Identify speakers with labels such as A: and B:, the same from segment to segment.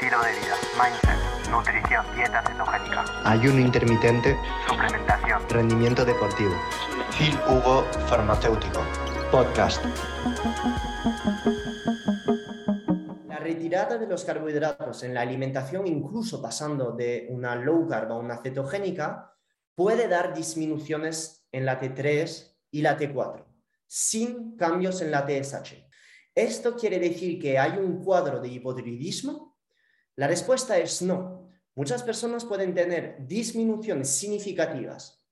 A: estilo de vida, mindset, nutrición, dieta cetogénica,
B: ayuno intermitente,
A: suplementación,
B: rendimiento deportivo. Phil Hugo Farmacéutico. Podcast.
C: La retirada de los carbohidratos en la alimentación, incluso pasando de una low carb a una cetogénica, puede dar disminuciones en la T3 y la T4, sin cambios en la TSH. ¿Esto quiere decir que hay un cuadro de hipotiroidismo? La respuesta es no. Muchas personas pueden tener disminuciones significativas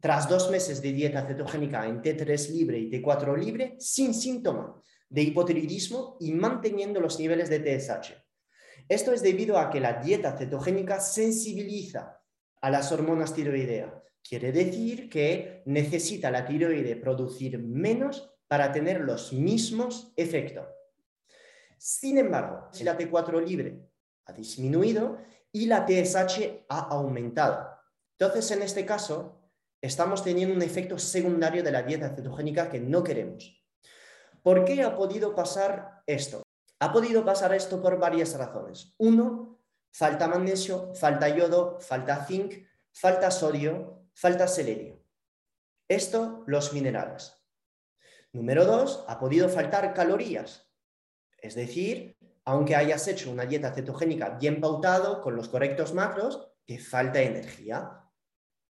C: tras dos meses de dieta cetogénica en T3 libre y T4 libre sin síntoma de hipotiroidismo y manteniendo los niveles de TSH. Esto es debido a que la dieta cetogénica sensibiliza a las hormonas tiroideas. Quiere decir que necesita la tiroide producir menos para tener los mismos efectos. Sin embargo, si la T4 libre ha disminuido y la TSH ha aumentado. Entonces, en este caso, estamos teniendo un efecto secundario de la dieta cetogénica que no queremos. ¿Por qué ha podido pasar esto? Ha podido pasar esto por varias razones. Uno, falta magnesio, falta yodo, falta zinc, falta sodio, falta selenio. Esto, los minerales. Número dos, ha podido faltar calorías. Es decir, aunque hayas hecho una dieta cetogénica bien pautado, con los correctos macros, te falta energía.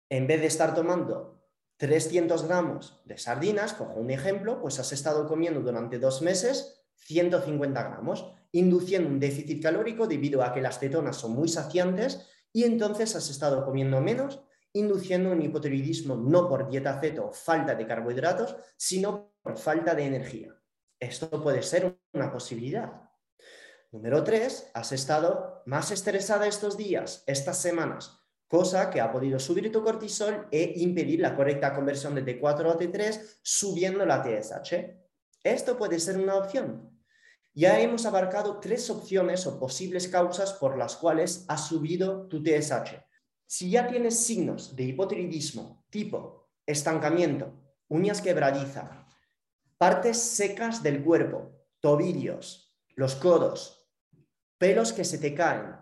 C: En vez de estar tomando 300 gramos de sardinas, cojo un ejemplo, pues has estado comiendo durante dos meses 150 gramos, induciendo un déficit calórico debido a que las cetonas son muy saciantes y entonces has estado comiendo menos, induciendo un hipotiroidismo no por dieta ceto o falta de carbohidratos, sino por falta de energía. Esto puede ser una posibilidad. Número tres, has estado más estresada estos días, estas semanas, cosa que ha podido subir tu cortisol e impedir la correcta conversión de T4 a T3 subiendo la TSH. Esto puede ser una opción. Ya hemos abarcado tres opciones o posibles causas por las cuales ha subido tu TSH. Si ya tienes signos de hipotiroidismo tipo estancamiento, uñas quebradizas, partes secas del cuerpo, tobillos, los codos, pelos que se te caen,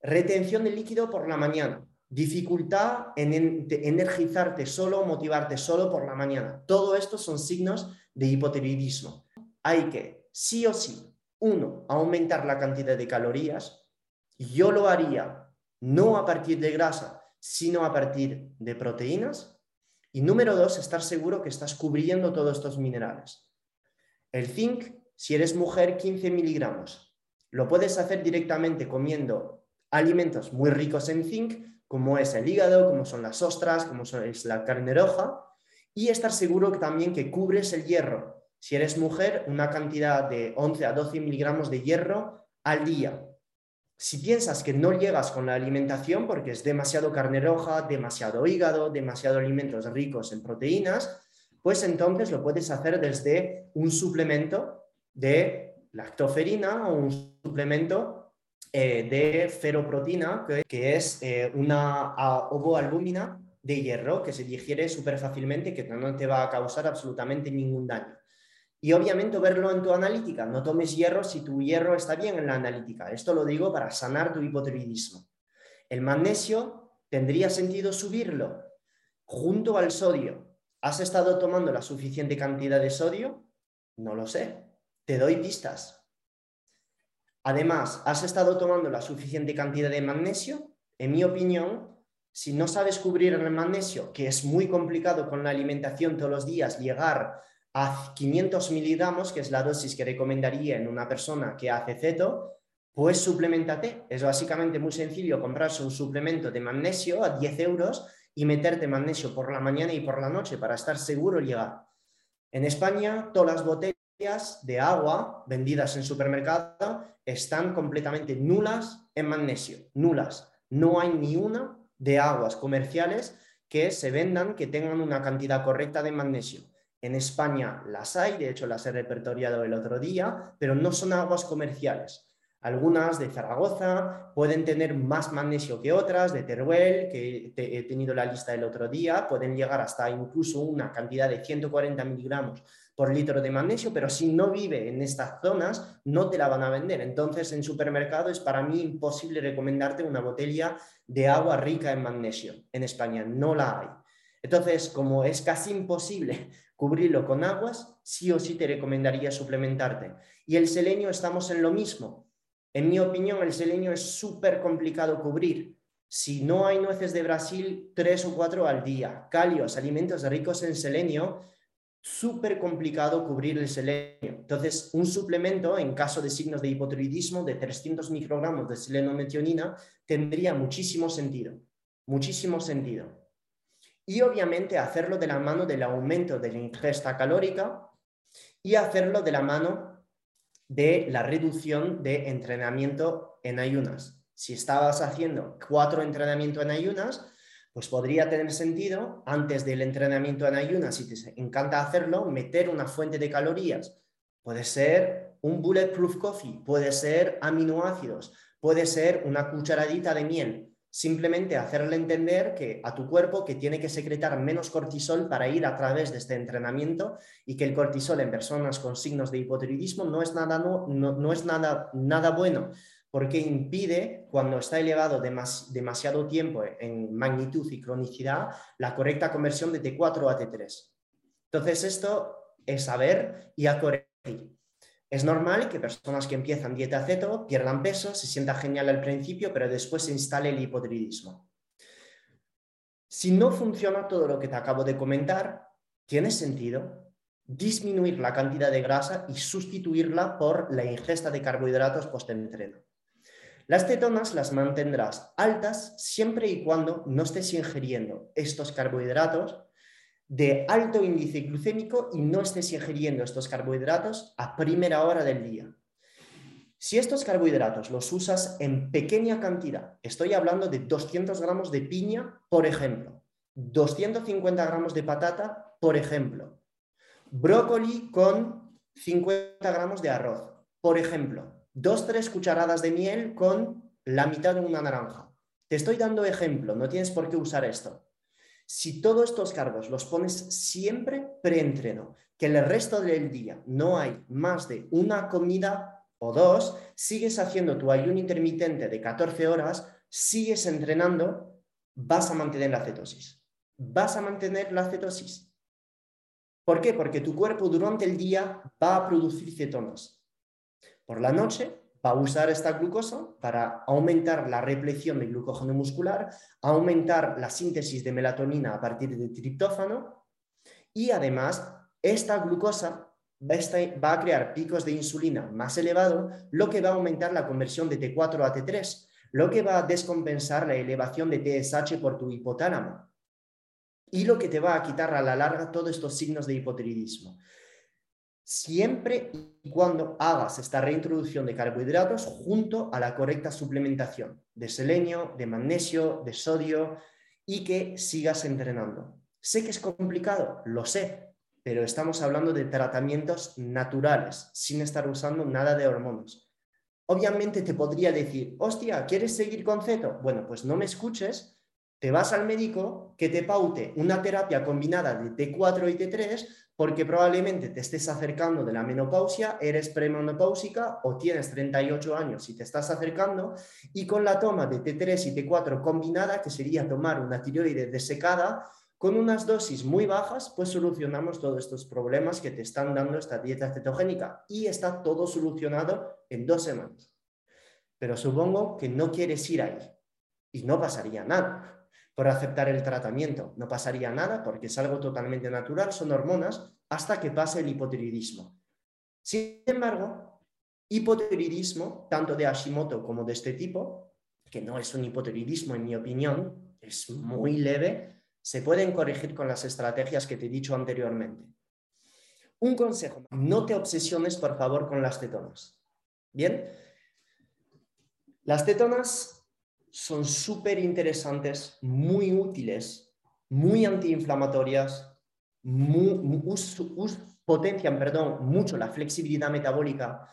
C: retención de líquido por la mañana, dificultad en energizarte solo, motivarte solo por la mañana. Todo esto son signos de hipotiroidismo. Hay que, sí o sí, uno, aumentar la cantidad de calorías. Yo lo haría no a partir de grasa, sino a partir de proteínas. Y número dos, estar seguro que estás cubriendo todos estos minerales. El zinc, si eres mujer, 15 miligramos. Lo puedes hacer directamente comiendo alimentos muy ricos en zinc, como es el hígado, como son las ostras, como es la carne roja, y estar seguro también que cubres el hierro. Si eres mujer, una cantidad de 11 a 12 miligramos de hierro al día. Si piensas que no llegas con la alimentación porque es demasiado carne roja, demasiado hígado, demasiado alimentos ricos en proteínas, pues entonces lo puedes hacer desde un suplemento de lactoferina o un suplemento eh, de feroproteína, que, es eh, una ovoalbúmina de hierro que se digiere súper fácilmente y que no te va a causar absolutamente ningún daño. Y obviamente verlo en tu analítica. No tomes hierro si tu hierro está bien en la analítica. Esto lo digo para sanar tu hipotiroidismo. El magnesio tendría sentido subirlo junto al sodio. ¿Has estado tomando la suficiente cantidad de sodio? No lo sé. Te doy pistas. Además, ¿has estado tomando la suficiente cantidad de magnesio? En mi opinión, si no sabes cubrir el magnesio, que es muy complicado con la alimentación todos los días, llegar a 500 miligramos, que es la dosis que recomendaría en una persona que hace ceto, pues suplementate. Es básicamente muy sencillo comprarse un suplemento de magnesio a 10 euros y meterte magnesio por la mañana y por la noche para estar seguro llegar. En España, todas las botellas de agua vendidas en supermercado están completamente nulas en magnesio, nulas. No hay ni una de aguas comerciales que se vendan que tengan una cantidad correcta de magnesio. En España las hay, de hecho las he repertoriado el otro día, pero no son aguas comerciales. Algunas de Zaragoza pueden tener más magnesio que otras, de Teruel, que he tenido la lista el otro día, pueden llegar hasta incluso una cantidad de 140 miligramos por litro de magnesio, pero si no vive en estas zonas, no te la van a vender. Entonces, en supermercado es para mí imposible recomendarte una botella de agua rica en magnesio. En España no la hay. Entonces, como es casi imposible cubrirlo con aguas, sí o sí te recomendaría suplementarte. Y el selenio estamos en lo mismo. En mi opinión, el selenio es súper complicado cubrir. Si no hay nueces de Brasil, tres o cuatro al día. Calios, alimentos ricos en selenio, súper complicado cubrir el selenio. Entonces, un suplemento en caso de signos de hipotiroidismo de 300 microgramos de selenometionina tendría muchísimo sentido, muchísimo sentido. Y obviamente hacerlo de la mano del aumento de la ingesta calórica y hacerlo de la mano de la reducción de entrenamiento en ayunas si estabas haciendo cuatro entrenamientos en ayunas, pues podría tener sentido antes del entrenamiento en ayunas, si te encanta hacerlo, meter una fuente de calorías. Puede ser un bulletproof coffee, puede ser aminoácidos, puede ser una cucharadita de miel. Simplemente hacerle entender que a tu cuerpo que tiene que secretar menos cortisol para ir a través de este entrenamiento y que el cortisol en personas con signos de hipotiroidismo no es nada, no, no es nada, nada bueno porque impide, cuando está elevado demasiado tiempo en magnitud y cronicidad, la correcta conversión de T4 a T3. Entonces, esto es saber y a. Es normal que personas que empiezan dieta ceto pierdan peso, se sienta genial al principio, pero después se instale el hipotiroidismo. Si no funciona todo lo que te acabo de comentar, tiene sentido disminuir la cantidad de grasa y sustituirla por la ingesta de carbohidratos post-entreno. Las cetonas las mantendrás altas siempre y cuando no estés ingiriendo estos carbohidratos de alto índice glucémico y no estés ingiriendo estos carbohidratos a primera hora del día. Si estos carbohidratos los usas en pequeña cantidad, estoy hablando de 200 gramos de piña, por ejemplo, 250 gramos de patata, por ejemplo, brócoli con 50 gramos de arroz, por ejemplo, dos, tres cucharadas de miel con la mitad de una naranja. Te estoy dando ejemplo, no tienes por qué usar esto. Si todos estos cargos los pones siempre preentreno, que el resto del día no hay más de una comida o dos, sigues haciendo tu ayuno intermitente de 14 horas, sigues entrenando, vas a mantener la cetosis. Vas a mantener la cetosis. ¿Por qué? Porque tu cuerpo durante el día va a producir cetonas. Por la noche va a usar esta glucosa para aumentar la repleción de glucógeno muscular, aumentar la síntesis de melatonina a partir de triptófano y además esta glucosa va a crear picos de insulina más elevados, lo que va a aumentar la conversión de T4 a T3, lo que va a descompensar la elevación de TSH por tu hipotálamo y lo que te va a quitar a la larga todos estos signos de hipotiroidismo siempre y cuando hagas esta reintroducción de carbohidratos junto a la correcta suplementación de selenio, de magnesio, de sodio y que sigas entrenando. Sé que es complicado, lo sé, pero estamos hablando de tratamientos naturales, sin estar usando nada de hormonas. Obviamente te podría decir, hostia, ¿quieres seguir con ceto? Bueno, pues no me escuches, te vas al médico que te paute una terapia combinada de T4 y T3 porque probablemente te estés acercando de la menopausia, eres premenopáusica o tienes 38 años y te estás acercando, y con la toma de T3 y T4 combinada, que sería tomar una tiroides desecada, con unas dosis muy bajas, pues solucionamos todos estos problemas que te están dando esta dieta cetogénica y está todo solucionado en dos semanas. Pero supongo que no quieres ir ahí y no pasaría nada por aceptar el tratamiento. No pasaría nada porque es algo totalmente natural, son hormonas, hasta que pase el hipotiroidismo. Sin embargo, hipotiroidismo, tanto de Hashimoto como de este tipo, que no es un hipotiroidismo en mi opinión, es muy leve, se pueden corregir con las estrategias que te he dicho anteriormente. Un consejo, no te obsesiones por favor con las cetonas. Bien, las cetonas son súper interesantes, muy útiles, muy antiinflamatorias, potencian perdón, mucho la flexibilidad metabólica.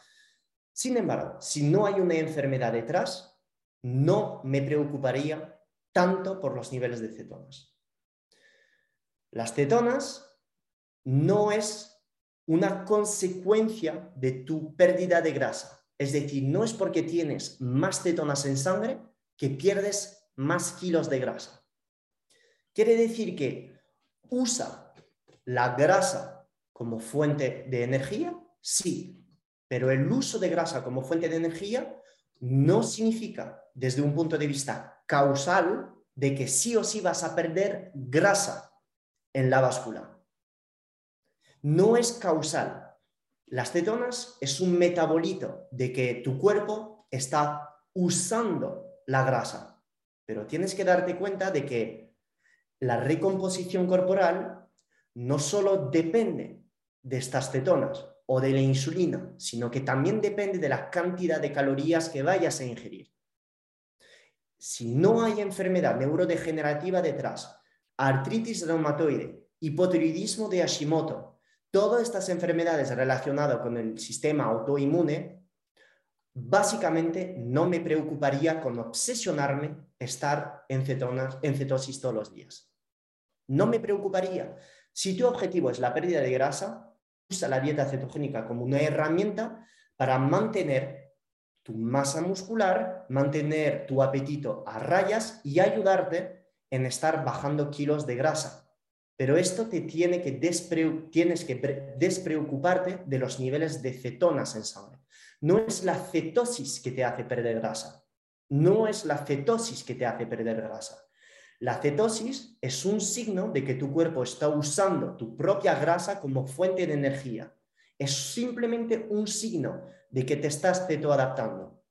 C: Sin embargo, si no hay una enfermedad detrás, no me preocuparía tanto por los niveles de cetonas. Las cetonas no es una consecuencia de tu pérdida de grasa. Es decir, no es porque tienes más cetonas en sangre que pierdes más kilos de grasa. Quiere decir que usa la grasa como fuente de energía, sí, pero el uso de grasa como fuente de energía no significa, desde un punto de vista causal, de que sí o sí vas a perder grasa en la báscula. No es causal. Las cetonas es un metabolito de que tu cuerpo está usando la grasa, pero tienes que darte cuenta de que la recomposición corporal no solo depende de estas cetonas o de la insulina, sino que también depende de la cantidad de calorías que vayas a ingerir. Si no hay enfermedad neurodegenerativa detrás, artritis reumatoide, hipotiroidismo de Hashimoto, todas estas enfermedades relacionadas con el sistema autoinmune, básicamente no me preocuparía con obsesionarme estar en, cetonas, en cetosis todos los días. No me preocuparía. Si tu objetivo es la pérdida de grasa, usa la dieta cetogénica como una herramienta para mantener tu masa muscular, mantener tu apetito a rayas y ayudarte en estar bajando kilos de grasa. Pero esto te tiene que tienes que despreocuparte de los niveles de cetonas en sangre. No es la cetosis que te hace perder grasa. No es la cetosis que te hace perder grasa. La cetosis es un signo de que tu cuerpo está usando tu propia grasa como fuente de energía. Es simplemente un signo de que te estás cetoadaptando,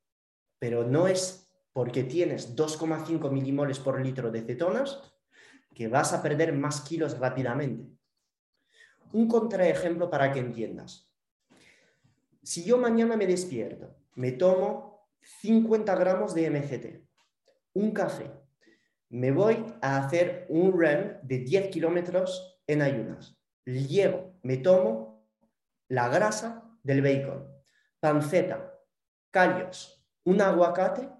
C: pero no es porque tienes 2,5 milimoles por litro de cetonas que vas a perder más kilos rápidamente. Un contraejemplo para que entiendas. Si yo mañana me despierto, me tomo 50 gramos de MCT, un café, me voy a hacer un run de 10 kilómetros en ayunas, llevo, me tomo la grasa del bacon, panceta, callos, un aguacate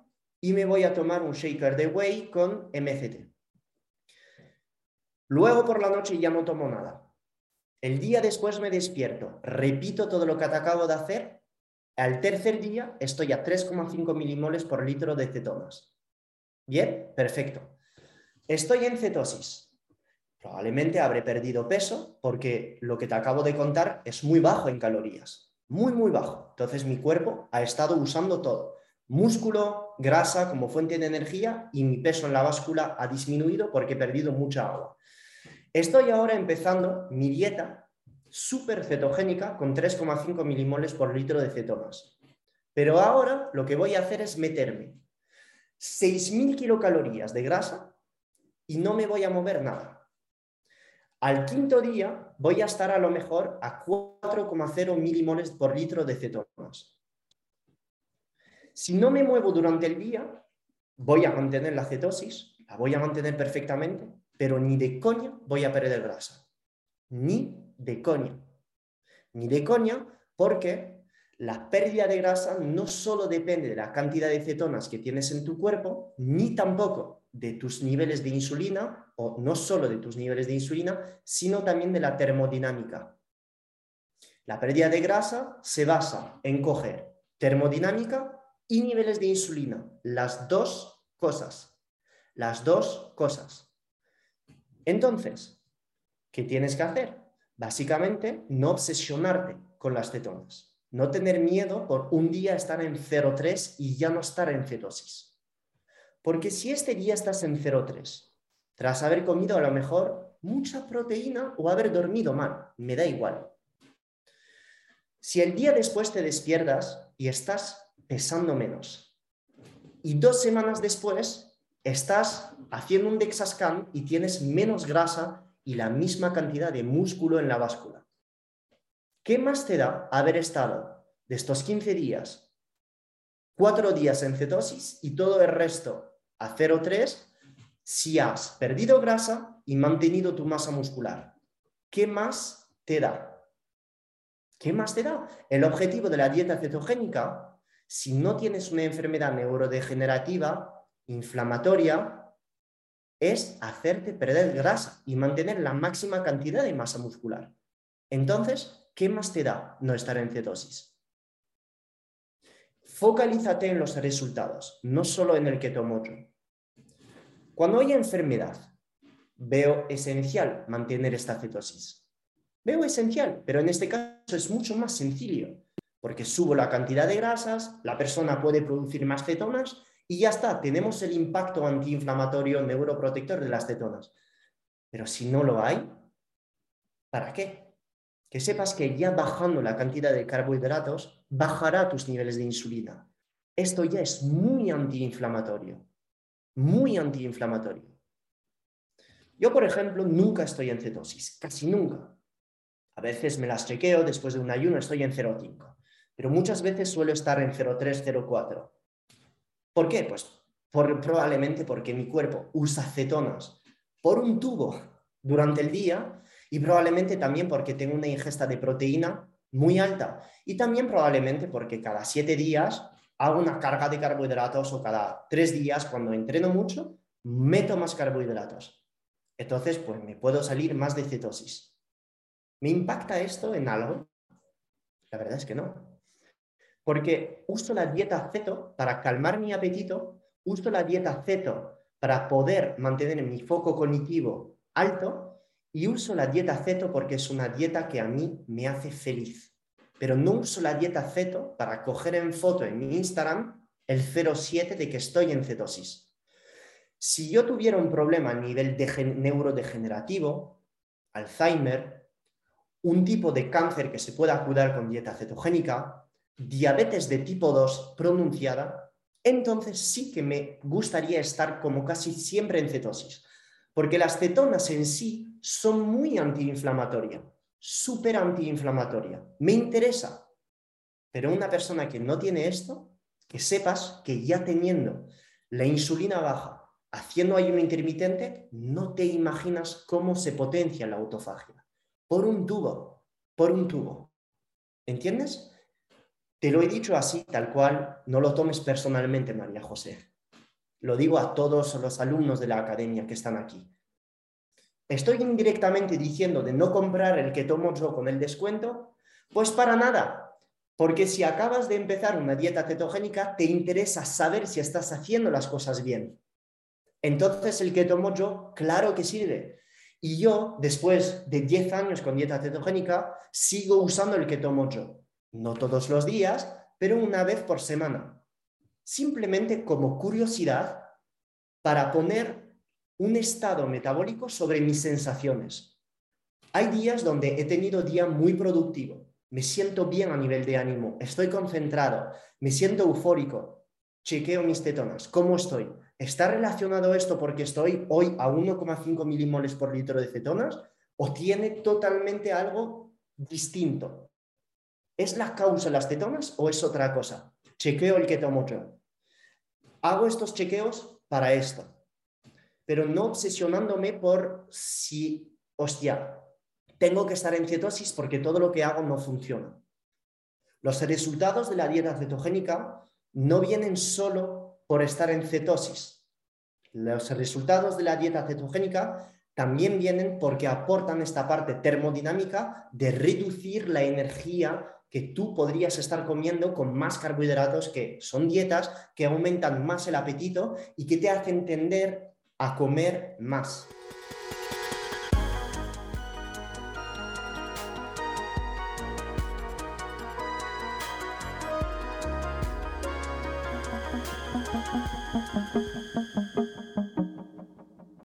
C: y me voy a tomar un shaker de whey con MCT. Luego por la noche ya no tomo nada. El día después me despierto, repito todo lo que te acabo de hacer. Al tercer día estoy a 3,5 milimoles por litro de cetonas. Bien, perfecto. Estoy en cetosis. Probablemente habré perdido peso porque lo que te acabo de contar es muy bajo en calorías muy, muy bajo. Entonces mi cuerpo ha estado usando todo. Músculo, grasa como fuente de energía y mi peso en la báscula ha disminuido porque he perdido mucha agua. Estoy ahora empezando mi dieta súper cetogénica con 3,5 milimoles por litro de cetonas. Pero ahora lo que voy a hacer es meterme 6.000 kilocalorías de grasa y no me voy a mover nada. Al quinto día voy a estar a lo mejor a 4,0 milimoles por litro de cetonas. Si no me muevo durante el día, voy a mantener la cetosis, la voy a mantener perfectamente, pero ni de coña voy a perder grasa. Ni de coña. Ni de coña porque la pérdida de grasa no solo depende de la cantidad de cetonas que tienes en tu cuerpo, ni tampoco de tus niveles de insulina, o no solo de tus niveles de insulina, sino también de la termodinámica. La pérdida de grasa se basa en coger termodinámica y niveles de insulina, las dos cosas, las dos cosas. Entonces, ¿qué tienes que hacer? Básicamente, no obsesionarte con las cetonas, no tener miedo por un día estar en 0,3 y ya no estar en cetosis. Porque si este día estás en 0,3, tras haber comido a lo mejor mucha proteína o haber dormido mal, me da igual. Si el día después te despiertas y estás pesando menos, y dos semanas después estás haciendo un DEXA y tienes menos grasa y la misma cantidad de músculo en la báscula. ¿Qué más te da haber estado de estos 15 días, cuatro días en cetosis y todo el resto a 0,3 si has perdido grasa y mantenido tu masa muscular. ¿Qué más te da? ¿Qué más te da? El objetivo de la dieta cetogénica, si no tienes una enfermedad neurodegenerativa, inflamatoria, es hacerte perder grasa y mantener la máxima cantidad de masa muscular. Entonces, ¿qué más te da no estar en cetosis? Focalízate en los resultados, no solo en el que. Cuando hay enfermedad, veo esencial mantener esta cetosis. Veo esencial, pero en este caso es mucho más sencillo, porque subo la cantidad de grasas, la persona puede producir más cetonas y ya está, tenemos el impacto antiinflamatorio neuroprotector de las cetonas. Pero si no lo hay, ¿para qué? Que sepas que ya bajando la cantidad de carbohidratos, bajará tus niveles de insulina. Esto ya es muy antiinflamatorio, muy antiinflamatorio. Yo, por ejemplo, nunca estoy en cetosis, casi nunca. A veces me las chequeo, después de un ayuno estoy en 0,5, pero muchas veces suelo estar en 0,3, 0,4. ¿Por qué? Pues probablemente porque mi cuerpo usa cetonas por un tubo durante el día y probablemente también porque tengo una ingesta de proteína muy alta y también probablemente porque cada siete días hago una carga de carbohidratos o cada tres días cuando entreno mucho meto más carbohidratos. Entonces, pues me puedo salir más de cetosis. ¿Me impacta esto en algo? La verdad es que no. Porque uso la dieta ceto para calmar mi apetito, uso la dieta ceto para poder mantener mi foco cognitivo alto y uso la dieta ceto porque es una dieta que a mí me hace feliz. Pero no uso la dieta ceto para coger en foto en mi Instagram el 07 de que estoy en cetosis. Si yo tuviera un problema a nivel de neurodegenerativo, Alzheimer, un tipo de cáncer que se pueda curar con dieta cetogénica, diabetes de tipo 2 pronunciada, entonces sí que me gustaría estar como casi siempre en cetosis, porque las cetonas en sí son muy antiinflamatorias, súper antiinflamatoria. Me interesa, pero una persona que no tiene esto, que sepas que ya teniendo la insulina baja, haciendo ayuno intermitente, no te imaginas cómo se potencia la autofagia. Por un tubo, por un tubo. ¿Entiendes? Te lo he dicho así, tal cual, no lo tomes personalmente, María José. Lo digo a todos los alumnos de la academia que están aquí. ¿Estoy indirectamente diciendo de no comprar el que tomo yo con el descuento? Pues para nada, porque si acabas de empezar una dieta cetogénica, te interesa saber si estás haciendo las cosas bien. Entonces el que tomo yo, claro que sirve. Y yo, después de 10 años con dieta cetogénica, sigo usando el que tomo yo no todos los días, pero una vez por semana. Simplemente como curiosidad para poner un estado metabólico sobre mis sensaciones. Hay días donde he tenido día muy productivo, me siento bien a nivel de ánimo, estoy concentrado, me siento eufórico, chequeo mis tetonas, ¿cómo estoy? ¿Está relacionado esto porque estoy hoy a 1,5 milimoles por litro de cetonas o tiene totalmente algo distinto? ¿Es la causa las cetonas o es otra cosa? Chequeo el que. Hago estos chequeos para esto, pero no obsesionándome por si, hostia, tengo que estar en cetosis porque todo lo que hago no funciona. Los resultados de la dieta cetogénica no vienen solo por estar en cetosis. Los resultados de la dieta cetogénica también vienen porque aportan esta parte termodinámica de reducir la energía que tú podrías estar comiendo con más carbohidratos, que son dietas que aumentan más el apetito y que te hacen tender a comer más.